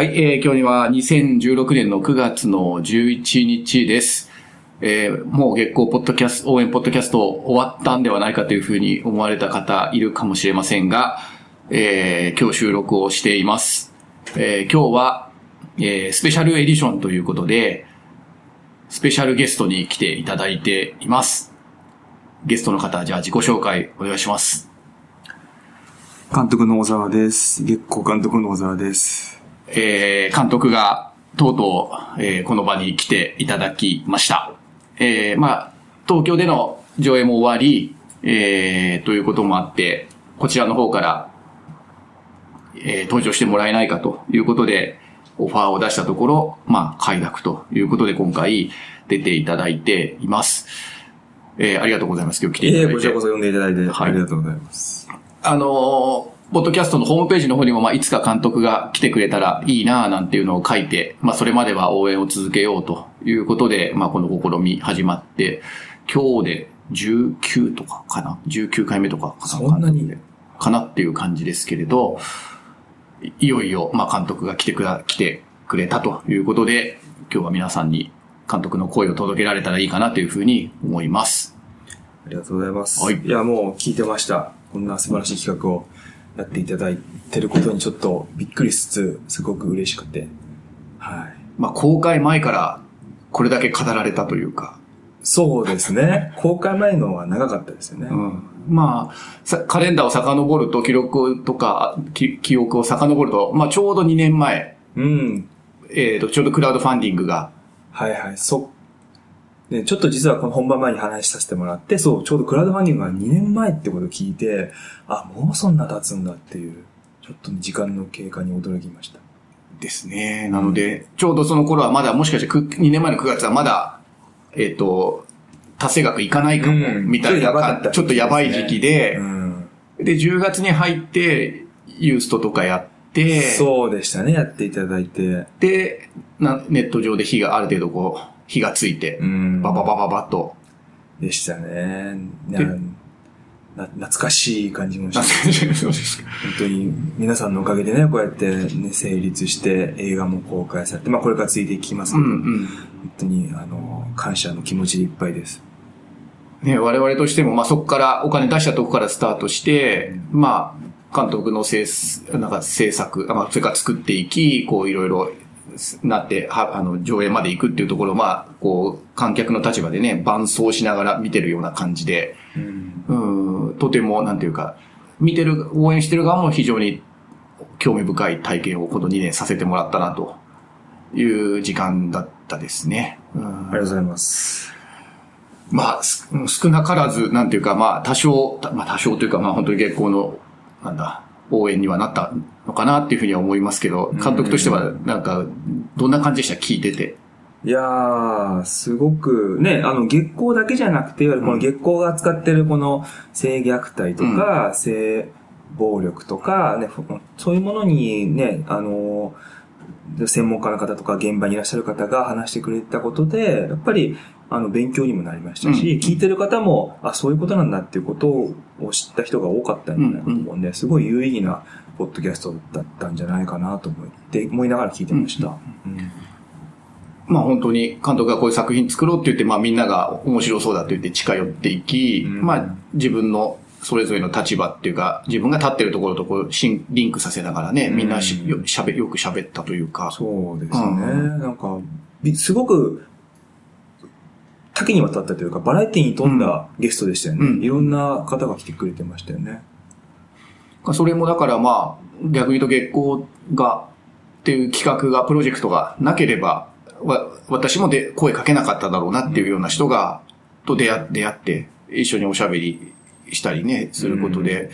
はい、えー、今日には2016年の9月の11日です。えー、もう月光ポッドキャスト、応援ポッドキャスト終わったんではないかというふうに思われた方いるかもしれませんが、えー、今日収録をしています。えー、今日は、えー、スペシャルエディションということで、スペシャルゲストに来ていただいています。ゲストの方、じゃあ自己紹介お願いします。監督の小沢です。月光監督の小沢です。えー、監督がとうとう、えーこの場に来ていただきました。えー、まあ、東京での上映も終わり、えー、ということもあって、こちらの方から、えー登場してもらえないかということで、オファーを出したところ、まあ、快諾ということで今回出ていただいています。えー、ありがとうございます。今日来ていただいて。ええこちらこそ呼んでいただいて、はいありがとうございます。あのーポッドキャストのホームページの方にも、まあ、いつか監督が来てくれたらいいなぁなんていうのを書いて、まあ、それまでは応援を続けようということで、まあ、この試み始まって、今日で19とかかな ?19 回目とかかな？そんなにかなっていう感じですけれど、いいよいよ、まあ、監督が来てくら、来てくれたということで、今日は皆さんに監督の声を届けられたらいいかなというふうに思います。ありがとうございます。はいや、もう聞いてました。こんな素晴らしい企画をやっていただいてることにちょっとびっくりしつつ、すごく嬉しくて。はい。まあ、公開前からこれだけ語られたというか、そうですね。公開前のは長かったですよね。うんまあ、さカレンダーを遡ると、記録とか、き記憶を遡ると、まあちょうど2年前、うん。えっ、と、ちょうどクラウドファンディングが、はいはい。そ、ね、ちょっと実はこの本番前に話させてもらって、そう、ちょうどクラウドファンディングが2年前ってことを聞いて、あ、もうそんな経つんだっていう、ちょっと時間の経過に驚きました。ですね。なので、ちょうどその頃はまだ、もしかしてく2年前の9月はまだ、えっ、と、達成額いかないかも、うんみたいなちょっとやばかったちょっとやばい時期で、うん。で、10月に入って、ユーストとかやって、そうでしたね、やっていただいて。でな、ネット上で火がある程度こう、火がついて、うんバババババッと、でしたね。な懐かしい感じもしあて。そうですか。本当に皆さんのおかげでね、こうやって、ね、成立して映画も公開されて、まあこれからついていきますけど、うんうん。本当に、あの、感謝の気持ちでいっぱいです。ね、我々としても、まあ、そこから、お金出したとこからスタートして、まあ、監督の制す、なんか制作、まあ、それから作っていき、こう、いろいろなって、は、あの、上映まで行くっていうところを、まあ、こう、観客の立場でね、伴走しながら見てるような感じで、うん。うん、とても、なんていうか、見てる、応援してる側も非常に興味深い体験をこの2年させてもらったな、という時間だったですね。うんありがとうございます。まあ、す少なからず、なんていうか、まあ、多少、たまあ、多少というか、まあ、本当に月光の、なんだ、応援にはなったのかなっていうふうには思いますけど、監督としては、なんか、どんな感じでした？聞いてて。いやー、すごく、ね、あの、月光だけじゃなくて、いわゆるこの月光が扱ってるこの性虐待とか、性暴力とか、ね、ふそういうものにね、あの、専門家の方とか現場にいらっしゃる方が話してくれたことで、やっぱり、あの、勉強にもなりましたし、うん。聞いてる方も、あ、そういうことなんだっていうことを知った人が多かったんじゃないかと思うんで、すごい有意義なポッドキャストだったんじゃないかなと思って、思いながら聞いてました。うん。まあ本当に監督がこういう作品作ろうって言って、まあみんなが面白そうだと言って近寄っていき、うん。まあ自分のそれぞれの立場っていうか、自分が立ってるところとこうシンリンクさせながらね、みんなしうんよしゃべよく喋ったというか。そうですね。うん。なんか、びすごく、多岐にわたったというか、バラエティに富んだゲストでしたよね。うん。いろんな方が来てくれてましたよね。それもだからまあ、逆に言うと月光が、っていう企画が、プロジェクトがなければ、わ私もで声かけなかっただろうなっていうような人が、と出会出会って、一緒におしゃべりしたりね、することで、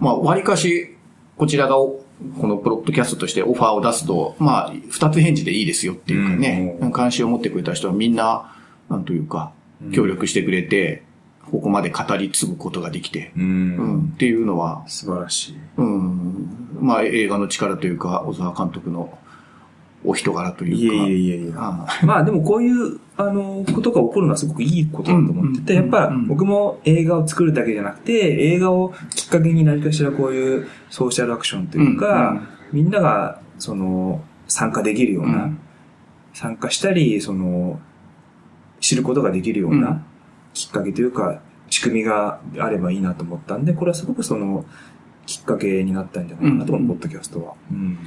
まあ、割かし、こちらがお、このプロッドキャストとしてオファーを出すと、まあ、二つ返事でいいですよっていうかね、うん。関心を持ってくれた人はみんな、なんというか、協力してくれて、ここまで語り継ぐことができて、う。うんん、っていうのは、素晴らしい。うん。まあ映画の力というか、小沢監督のお人柄というか。いえいえいえいえ。あまあでもこういう、あの、ことが起こるのはすごくいいことだと思ってて、うんやっぱうん僕も映画を作るだけじゃなくて、映画をきっかけに何かしらこういうソーシャルアクションというか、みんなが、その、参加できるような、うん参加したり、その、知ることができるよううんなきっかけというか、仕組みがあればいいなと思ったんで、これはすごくその、きっかけになったんじゃないかなと、うんこのポッドキャストは。うん。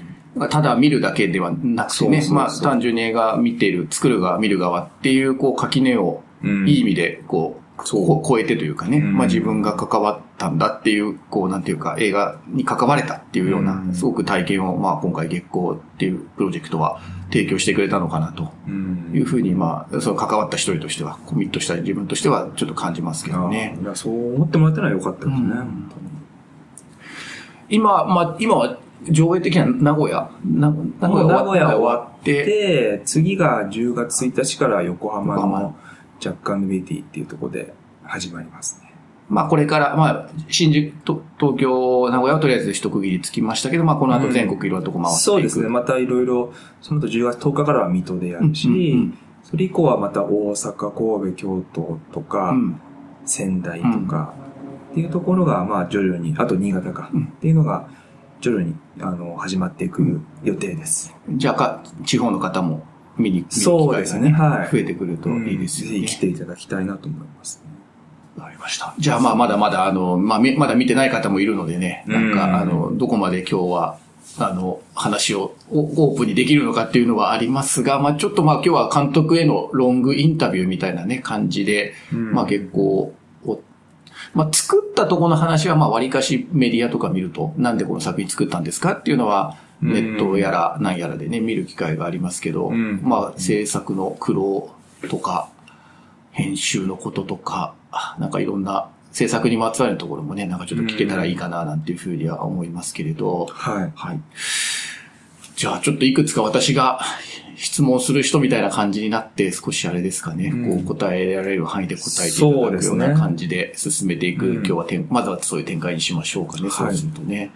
ただ見るだけではなくてね、まあ単純に映画見てる、作る側、見る側っていう、こう垣根をうんいい意味で、こう、超えてというかね、うん。まあ自分が関わったんだっていう、こうなんていうか映画に関われたっていうようなう、ん。すごく体験を、まあ今回月光っていうプロジェクトは提供してくれたのかなと。うん。いうふうに、まあ、その関わった一人としては、コミットした自分としてはちょっと感じますけどね。いやそう思ってもらったのは良かったですね。うん。本当に。今、まあ今は上映的には名古屋、な名古屋名古屋終わって、で、次が10月1日から横浜横浜。のジャックベティっていうところで始まりますね。まあこれから、まあ新宿と、東京、名古屋はとりあえず一区切りつきましたけど、まあこの後全国いろんなとこ回っていく。そうですね。またいろいろ、その後10月10日からは水戸でやるし、うんうんそれ以降はまた大阪、神戸、京都とか、うん。仙台とか、っていうところが、まあ徐々に、あと新潟か、うんっていうのが徐々にあの始まっていく予定です。じゃあか、地方の方も見に、そう会がですねはい増えてくるといいですよね。ぜひ来ていただきたいなと思います、ね。わかりました。じゃあまあまだまだあの、まあみまだ見てない方もいるのでね、なんうんかあの、どこまで今日は、あの、話をオオープンにできるのかっていうのはありますが、まあちょっとまあ今日は監督へのロングインタビューみたいなね、感じで、うんまあ結構、おまあ作ったところの話はまあ割かしメディアとか見ると、なんでこの作品作ったんですかっていうのは、うんネットやら何やらでね、見る機会がありますけど、うん。まあ制作の苦労とか、編集のこととか、あなんかいろんな制作にまつわるところもね、なんかちょっと聞けたらいいかななんていうふうには思いますけれど、はい。はい。じゃあちょっといくつか私が質問する人みたいな感じになって少しあれですかね、うん。こう答えられる範囲で答えていただくような感じで進めていく、うん。今日はてんまずはそういう展開にしましょうかね、そうするとね。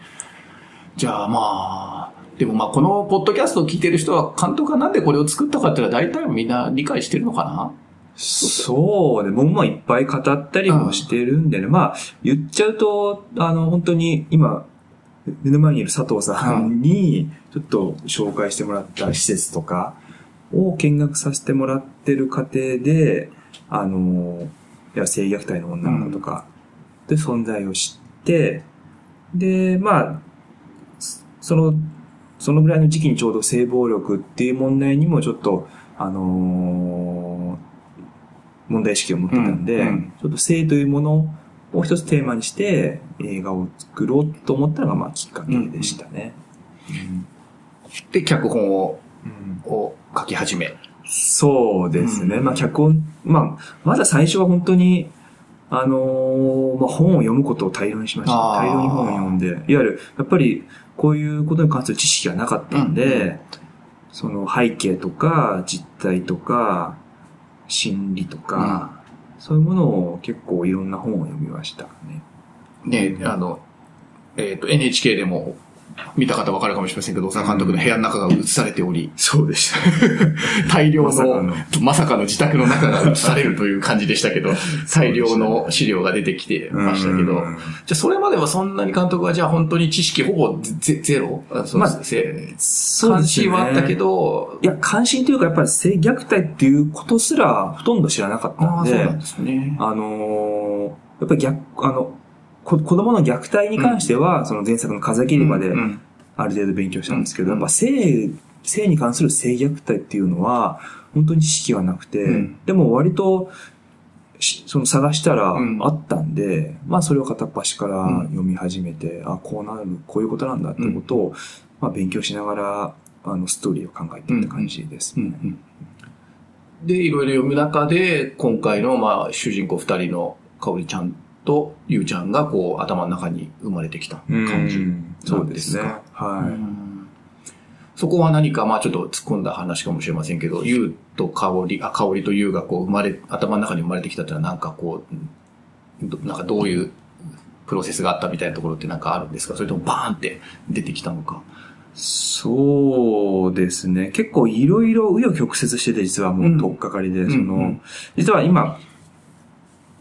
じゃあまあ、でもまあこのポッドキャストを聞いてる人は監督がなんでこれを作ったかっていうのは大体みんな理解してるのかな？そうね。僕もいっぱい語ったりもしてるんでね。まあ、言っちゃうと、あの、本当に今、目の前にいる佐藤さんに、ちょっと紹介してもらった施設とかを見学させてもらってる過程で、あの、いや、性虐待の女の子とか、で存在を知って、で、まあ、その、そのぐらいの時期にちょうど性暴力っていう問題にもちょっと、あのー問題意識を持ってたんで、うんうんちょっと性というものを一つテーマにして映画を作ろうと思ったのがまあきっかけでしたね。で、脚本をうんを書き始め。そうですね。うんまあ脚本、まあ、まだ最初は本当に、あのーまあ本を読むことを大量にしました。大量に本を読んで、いわゆる、やっぱりこういうことに関する知識がなかったんで、うんその背景とか実態とか心理とか、そういうものを結構いろんな本を読みましたね。ね、あの、えっ、と、NHK でも見た方わかるかもしれませんけど、大沢監督の部屋の中が映されており、そうでした。大量のの、まさかの自宅の中が映されるという感じでしたけど、大量の資料が出てきてましたけど、うんじゃあそれまではそんなに監督はじゃあ本当に知識ほぼゼゼロ？あそうまあせそう関ですね。心はあったけど、いや、関心というか、やっぱり性虐待っていうことすらほとんど知らなかったああ、んで、そうなんですね。あのーやっぱり逆、あの、こ子供の虐待に関しては、その前作の風切りまでうん。うんある程度勉強したんですけど、うん。やっぱ性、性に関する性虐待っていうのは、本当に知識がなくて、うん。でも割と、しその探したらうん。あったんで、まあそれを片っ端からうん。読み始めて、あ、こうなる、こういうことなんだってことを、まあ勉強しながら、あの、ストーリーを考えていった感じですね。うん。うん。で、いろいろ読む中で、今回の、まあ、主人公二人のかおりちゃんとゆうちゃんが、こう、頭の中に生まれてきた感じうんそうですね。はい。うんそこは何か、まあちょっと突っ込んだ話かもしれませんけど、ゆうとかおり、あ、かおりとゆうがこう生まれ、頭の中に生まれてきたっていうのはなんかこう、どなんかどういうプロセスがあったみたいなところってなんかあるんですか？それともバーンって出てきたのか？そうですね。結構いろいろ紆余曲折してて、実はもう、とっかかりで、んその、うん実は今、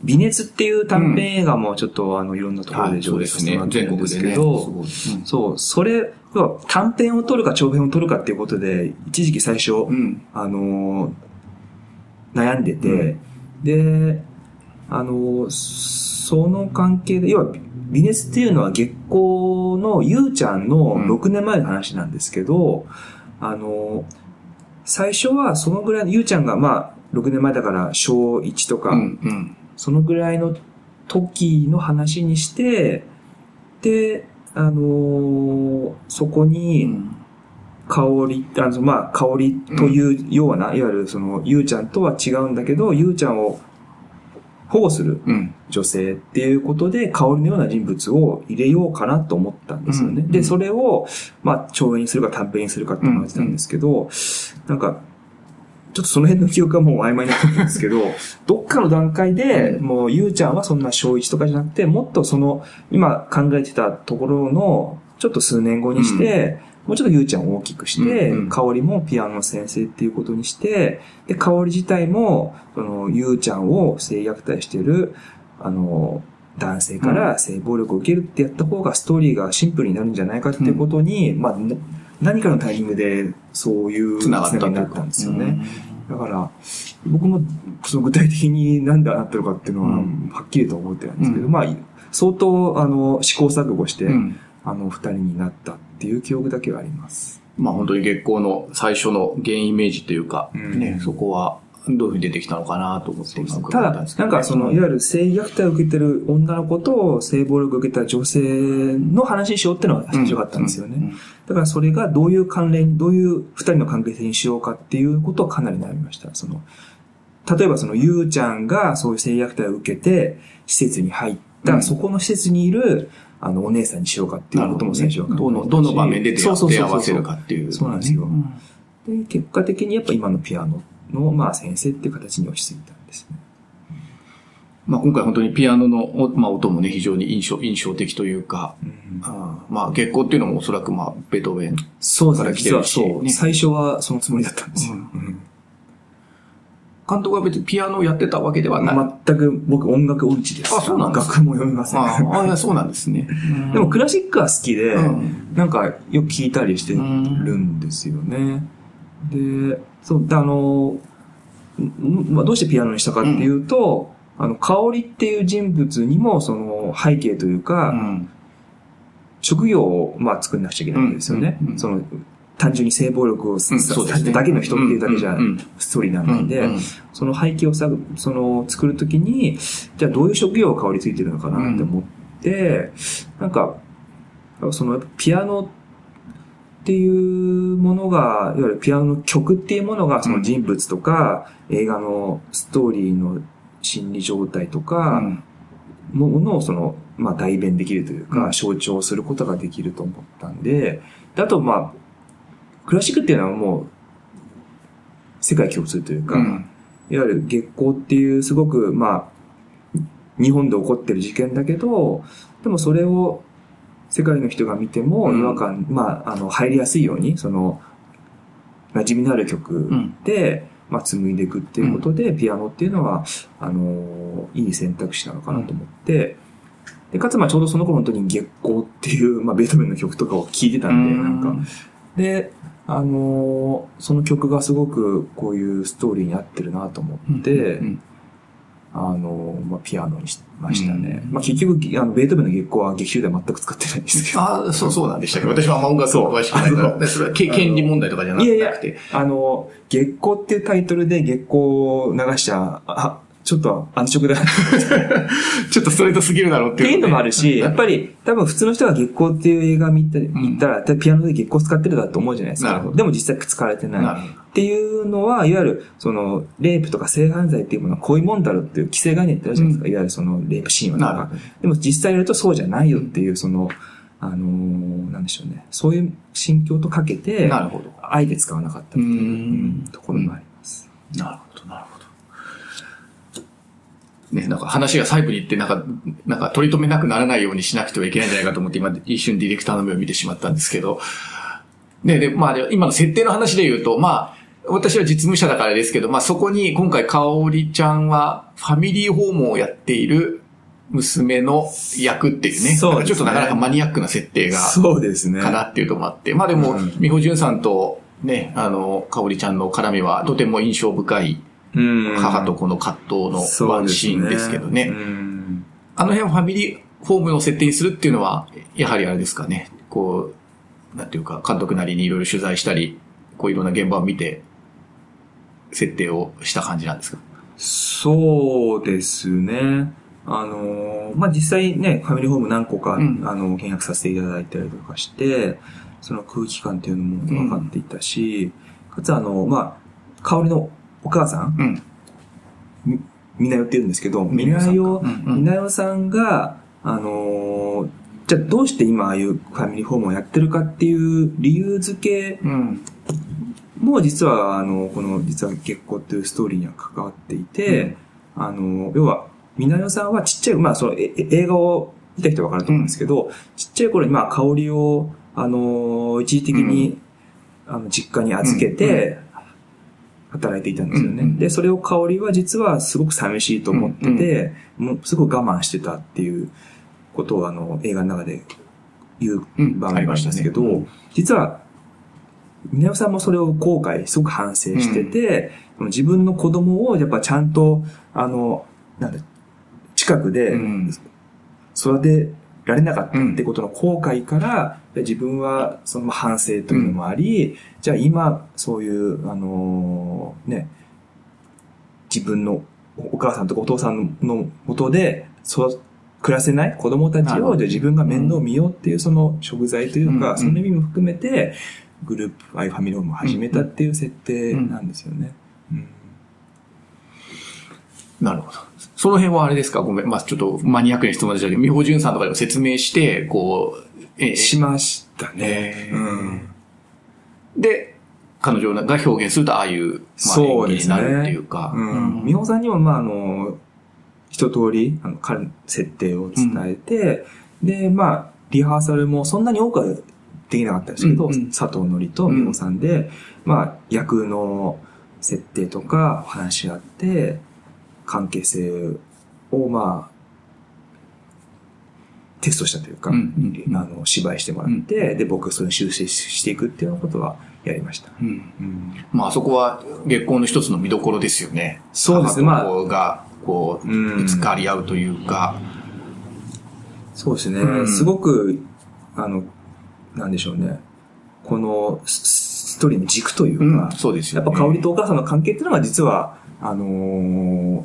微熱っていう短編映画もちょっとあの、いろんなところで上映させてもらってるんですけど、そう、それ、短編を撮るか長編を撮るかっていうことで、一時期最初、あの、悩んでて、で、あの、その関係で、要は、微熱っていうのは月光のゆうちゃんの6年前の話なんですけど、うん、あの、最初はそのぐらいの、ゆうちゃんがまあ、6年前だから小1とか、うんうん、そのぐらいの時の話にして、で、あのー、そこに、香り、あの、まあ、香りというような、うん、いわゆるその、ゆうちゃんとは違うんだけど、ゆうちゃんを保護する女性っていうことで、香りのような人物を入れようかなと思ったんですよね。うん、で、それを、まあ、長編にするか短編にするかって話なんですけど、なんか、ちょっとその辺の記憶がもう曖昧になってるんですけど、どっかの段階で、もうゆうちゃんはそんな小1とかじゃなくて、もっとその、今考えてたところの、ちょっと数年後にして、もうちょっとゆうちゃんを大きくして、香りもピアノの先生っていうことにして、で、香り自体も、その、ゆうちゃんを性虐待してる、あの、男性から性暴力を受けるってやった方がストーリーがシンプルになるんじゃないかっていうことに、うん、まあ、何かのタイミングでそういうつながったんですよね。だから、僕もその具体的に何でなってるかっていうのは、はっきりと思ってないんですけど、うん、まあ、相当、あの、試行錯誤して、うん、あの、二人になったっていう記憶だけはあります。まあ本当に月光の最初の原イメージというか、うん、ね、そこはどういうふうに出てきたのかなと思ってます。ただ、なんかその、いわゆる性虐待を受けてる女の子と性暴力を受けた女性の話にしようっていうのが面白かったんですよね。だからそれがどういう関連、どういう二人の関係性にしようかっていうことをかなり悩みました。その、例えばその、ゆうちゃんがそういう性虐待を受けて、施設に入った、うん、そこの施設にいる、あの、お姉さんにしようかっていうことも最初は、ね、どの、どの場面で出会わせるかっていう。そうなんですよ。で、結果的にやっぱ今のピアノの、まあ、先生っていう形に落ち着いたんですね。まあ、今回本当にピアノの、まあ、音もね、非常に印象、印象的というか、うん、あまあ、月光っていうのもおそらく、まあ、ベートーベンから来てるし、そう、ね、最初はそのつもりだったんですよ。うん、監督は別にピアノをやってたわけではない。全く僕音楽音痴です。あ、そうなんです楽も読みません。ああ、そうなんですね。でもクラシックは好きで、うん、なんかよく聞いたりしてるんですよね。で、そう、あの、まあ、どうしてピアノにしたかっていうと、うん、あの、香りっていう人物にも、その、背景というか、うん、職業を、まあ、作んなくちゃいけないんですよね。うん、その、単純に性暴力をさせてだけの人っていうだけじゃ、ストーリーなんないんで、その背景をさ、その、作るときに、じゃあどういう職業が香りついてるのかなって思って、なんか、その、ピアノっていうものが、いわゆるピアノの曲っていうものが、その人物とか、映画のストーリーの心理状態とか、ものをその、まあ代弁できるというか、象徴することができると思ったんで、あとまあ、クラシックっていうのはもう、世界共通というか、いわゆる月光っていうすごく、まあ、日本で起こってる事件だけど、でもそれを世界の人が見ても違和感、うん、まあ、あの、入りやすいように、その、馴染みのある曲で、うん、まあ、紡いでいくっていうことで、ピアノっていうのは、あの、いい選択肢なのかなと思って、で、かつ、まあ、ちょうどその頃本当に月光っていう、まあ、ベートーベンの曲とかを聴いてたんで、なんか、で、あのその曲がすごくこういうストーリーに合ってるなと思って、うんうんあの、まあ、ピアノにしましたね。うん、まあ、結局、あの、ベートーベンの月光は劇中では全く使ってないんですけど。ああ、そう、そうなんでしたけど、私はあんま音楽詳しくないから、それは権利問題とかじゃなくて。いやいや、あの、月光っていうタイトルで月光を流しちゃ、あ、ちょっと安直だ。ちょっとストレートすぎるだろうっていう、ね。っていうのもあるし、やっぱり多分普通の人が月光っていう映画見て、見たら、ピアノで月光使ってるだと思うじゃないですか。でも実際使われてない。っていうのは、いわゆる、その、レイプとか性犯罪っていうものはこういうもんだろうっていう規制概念ってあるじゃないですか。うん、いわゆるその、レイプシーンはとか。でも実際やるとそうじゃないよっていう、その、あのー、なんでしょうね。そういう心境とかけて、なるほど。あえて使わなかったっていうところもあります。なるほど、なるほど。ね、なんか話が細部に行って、なんか、なんか取り留めなくならないようにしなくてはいけないんじゃないかと思って、今一瞬ディレクターの目を見てしまったんですけど、ね、で、まあ、今の設定の話で言うと、まあ、私は実務者だからですけど、まあそこに今回かおりちゃんはファミリーホームをやっている娘の役っていうね。そうですねちょっとなかなかマニアックな設定が、そうですね。かなっていうともあって。まあでもうん、美穂淳さんとね、あの、かおりちゃんの絡みはとても印象深いうん母と子の葛藤のワンシーンですけどね。うんあの辺をファミリーホームの設定にするっていうのは、やはりあれですかね。こう、なんていうか、監督なりにいろいろ取材したり、こういろんな現場を見て、設定をした感じなんですか？そうですね。あのーまあ、実際ね、ファミリーホーム何個か、うんあの、見学させていただいたりとかして、その空気感っていうのも分かっていたし、かつあの、まあ、香りのお母さん、うん。みみなよって言うんですけど、みみなよみなよさんが、あのーじゃあどうして今ああいうファミリーホームをやってるかっていう理由付けうん。も実は、あの、この、実は結婚っていうストーリーには関わっていて、あの、要は、みなよさんはちっちゃい、まあ、その、ええ映画を見た人はわかると思うんですけど、ちっちゃい頃に、まあ、香りを、あの、一時的に、あの、実家に預けて、働いていたんですよね。うん。うん。で、それを香りは実はすごく寂しいと思ってて、もうすごく我慢してたっていうことを、あの、映画の中で言ううん。場面があるんですけど、ありましたね実は、みなよさんもそれを後悔、すごく反省してて、自分の子供をやっぱちゃんと、あの、なんだ、近くでうん。育てられなかったってことの後悔から、自分はその反省というのもあり、じゃあ今、そういう、あのね、自分のお母さんとかお父さんの元で育暮らせない子供たちをじゃあ自分が面倒見ようっていうその食材というか、うん。その意味も含めてグループアイファミリームを始めたっていう設定なんですよね。うんなるほど。その辺はあれですか？ごめん。まあちょっとマニアックな質問でしたけど、美穂淳さんとかでも説明して、こう、えしましたね。えーうんで、彼女が表現するとああいう、まあ、演技になるっていうか。うん。美穂さんにも、まあ、あの、一通り、あの、設定を伝えて、で、まあ、リハーサルもそんなに多くはできなかったですけど、うんうん佐藤のりと美穂さんで、まあ、役の設定とか話し合って、関係性を、まあ、テストしたというか、うんうんうんあの、芝居してもらって、で、僕がそれを修正していくっていうようなことはやりました。うんうんまああそこは月光の一つの見どころですよね。そうですね母と子が、こう、うんぶつかり合うというか。そうですね。うんすごく、あの、なんでしょうね。このスストーリーの軸というか、うんそうですよね。やっぱ香りとお母さんの関係っていうのが実は、あのー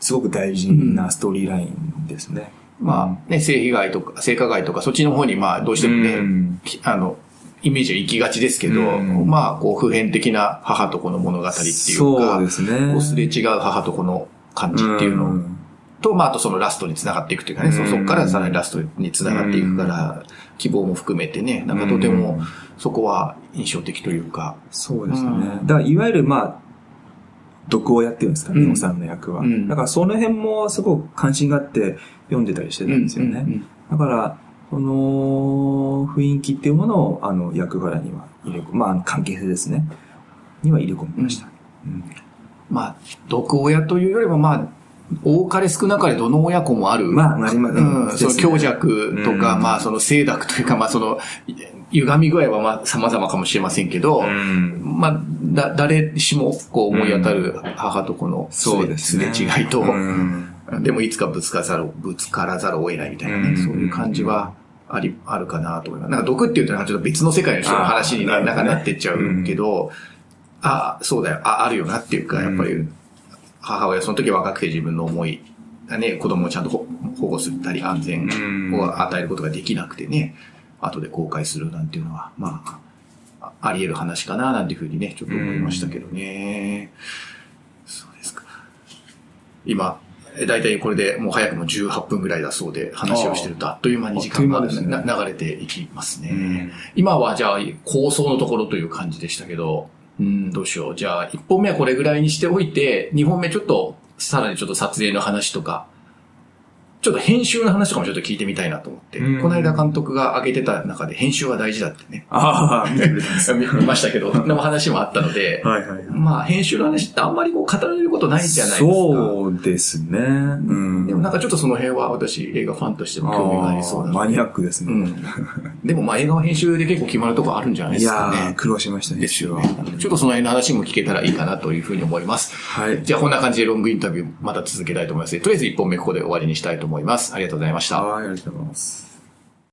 すごく大事なストーリーラインですね。まあね、性被害とか、性加害とか、そっちの方にまあどうしてもね、うん。きあの、イメージは行きがちですけど、うん。まあ、こう、普遍的な母と子の物語っていうか、そうですね。こうすれ違う母と子の感じっていうのん。と、まあ、あとそのラストに繋がっていくというかね、そうん。そこからさらにラストに繋がっていくから、希望も含めてね、なんかとてもうんそこは印象的というか、そうですね。うんだから、いわゆる、まあ、毒親っていうんですか、うん美穂さんの役は。うんだから、その辺もすごく関心があって読んでたりしてたんですよね。うんうんだから、その雰囲気っていうものを、あの、役柄には入れ込まあ関係性ですね。には入れ込みました。うんまあ、毒親というよりも、まあ、多かれ少なかれどの親子もある。まあありますうん、その強弱とか、うん。まあ、その清濁というか、まあ、その、歪み具合はまあ、様々かもしれませんけど、うん。まあ、だ、誰しも、こう、思い当たる母と子のすれ,、そうですね。すれ違いと、うん。でもいつかぶつからざるを、ぶつからざるを得ないみたいなね、うん。そういう感じはあり、あるかなと思います。なんか毒っていうとちょっと別の世界の人の話になんかなってっちゃうけど、あそうだよ、あ、あるよなっていうか、やっぱり、母親その時若くて自分の思いがね、子供をちゃんと保保護すったり安全を与えることができなくてね、後で後悔するなんていうのは、まあ、ああり得る話かななんていうふうにね、ちょっと思いましたけどね。そうですか。今、え大体これでもう早くも18分ぐらいだそうで話をしてるとあっという間に時間がねな流れていきますね。うん今はじゃあ構想のところという感じでしたけど、うん、どうしよう。じゃあ1本目はこれぐらいにしておいて、2本目ちょっと、さらにちょっと撮影の話とか、ちょっと編集の話とかもちょっと聞いてみたいなと思って、うんこの間監督が挙げてた中で編集は大事だってね、ああ、見てくれたんです。見見ましたけど、そんな話もあったので、はいはいはい。まあ編集の話ってあんまりこう語られることないじゃないですか。そうですね。うん。でもなんかちょっとその辺は私映画ファンとしても興味がありそうなマニアックですね。うん。でもまあ映画は編集で結構決まるとこあるんじゃないいですかね。やー、苦労しましたね。ですよね。ちょっとその辺の話も聞けたらいいかなというふうに思います。はい。じゃあこんな感じでロングインタビューまた続けたいと思います。とりあえず1本目ここで終わりにしたいと思います。ありがとうございました。はい、ありがとうございます。